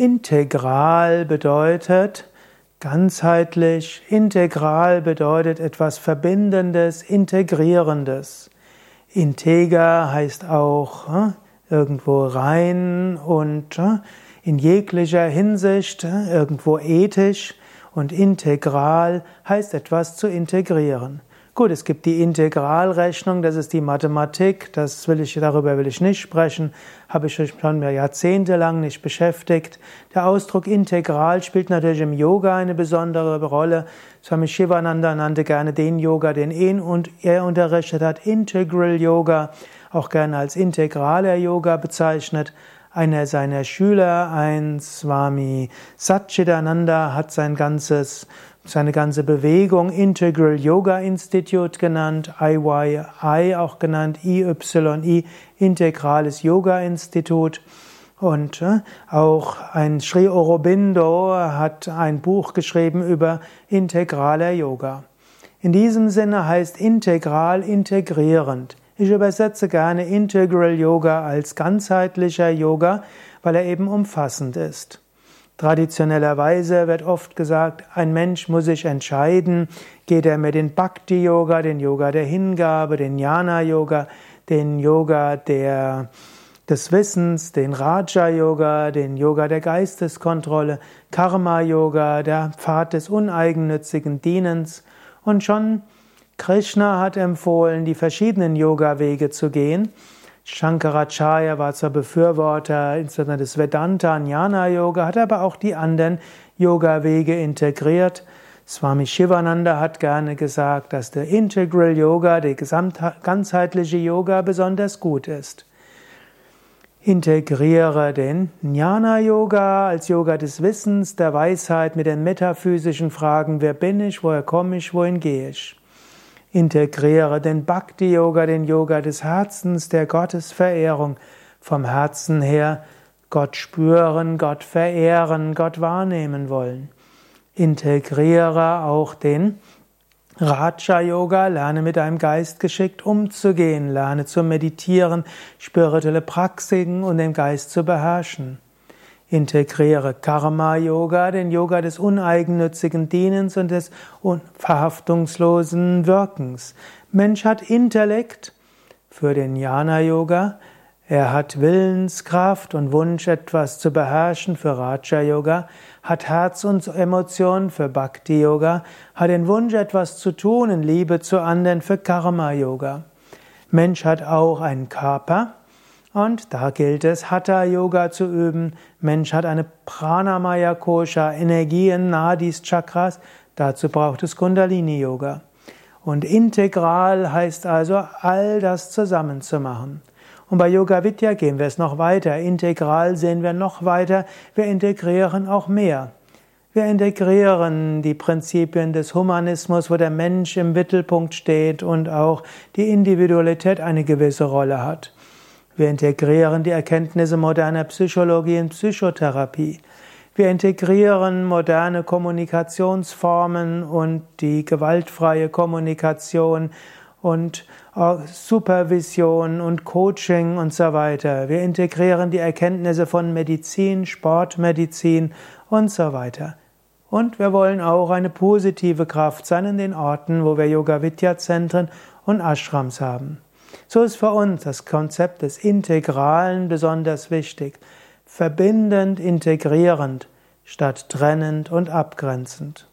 Integral bedeutet ganzheitlich, integral bedeutet etwas Verbindendes, Integrierendes. Integer heißt auch äh, irgendwo rein und äh, in jeglicher Hinsicht äh, irgendwo ethisch und integral heißt etwas zu integrieren. Gut, es gibt die Integralrechnung, das ist die Mathematik, das will ich, darüber will ich nicht sprechen, habe ich schon jahrzehntelang nicht beschäftigt. Der Ausdruck integral spielt natürlich im Yoga eine besondere Rolle. Swami Shivananda nannte gerne den Yoga, den ihn und er unterrichtet hat, Integral Yoga, auch gerne als integraler Yoga bezeichnet. Einer seiner Schüler, ein Swami Satchitananda, hat sein ganzes seine ganze Bewegung Integral Yoga Institute genannt, IYI auch genannt, IYI, Integrales Yoga Institut. Und äh, auch ein Sri Aurobindo hat ein Buch geschrieben über integraler Yoga. In diesem Sinne heißt integral integrierend. Ich übersetze gerne Integral Yoga als ganzheitlicher Yoga, weil er eben umfassend ist. Traditionellerweise wird oft gesagt, ein Mensch muss sich entscheiden, geht er mit den Bhakti-Yoga, den Yoga der Hingabe, den Jnana-Yoga, den Yoga der, des Wissens, den Raja-Yoga, den Yoga der Geisteskontrolle, Karma-Yoga, der Pfad des uneigennützigen Dienens. Und schon Krishna hat empfohlen, die verschiedenen Yoga-Wege zu gehen. Shankaracharya war zwar Befürworter insbesondere des Vedanta Jnana Yoga, hat aber auch die anderen Yoga-Wege integriert. Swami Shivananda hat gerne gesagt, dass der Integral Yoga, der ganzheitliche Yoga besonders gut ist. Integriere den Jnana Yoga als Yoga des Wissens, der Weisheit mit den metaphysischen Fragen, wer bin ich, woher komme ich, wohin gehe ich. Integriere den Bhakti-Yoga, den Yoga des Herzens, der Gottesverehrung. Vom Herzen her Gott spüren, Gott verehren, Gott wahrnehmen wollen. Integriere auch den Raja-Yoga, lerne mit deinem Geist geschickt umzugehen, lerne zu meditieren, spirituelle Praxiken und den Geist zu beherrschen. Integriere. Karma-Yoga, den Yoga des uneigennützigen Dienens und des verhaftungslosen Wirkens. Mensch hat Intellekt für den Jnana-Yoga, er hat Willenskraft und Wunsch, etwas zu beherrschen für Raja-Yoga, hat Herz und Emotionen für Bhakti-Yoga, hat den Wunsch, etwas zu tun in Liebe zu anderen für Karma-Yoga. Mensch hat auch einen Körper, und da gilt es, Hatha Yoga zu üben. Mensch hat eine Pranamaya Kosha, Energien, Nadis, Chakras. Dazu braucht es Kundalini Yoga. Und integral heißt also, all das zusammenzumachen. Und bei Yoga Vidya gehen wir es noch weiter. Integral sehen wir noch weiter. Wir integrieren auch mehr. Wir integrieren die Prinzipien des Humanismus, wo der Mensch im Mittelpunkt steht und auch die Individualität eine gewisse Rolle hat. Wir integrieren die Erkenntnisse moderner Psychologie in Psychotherapie. Wir integrieren moderne Kommunikationsformen und die gewaltfreie Kommunikation und Supervision und Coaching und so weiter. Wir integrieren die Erkenntnisse von Medizin, Sportmedizin und so weiter. Und wir wollen auch eine positive Kraft sein in den Orten, wo wir Yoga-Vidya-Zentren und Ashrams haben. So ist für uns das Konzept des Integralen besonders wichtig. Verbindend, integrierend statt trennend und abgrenzend.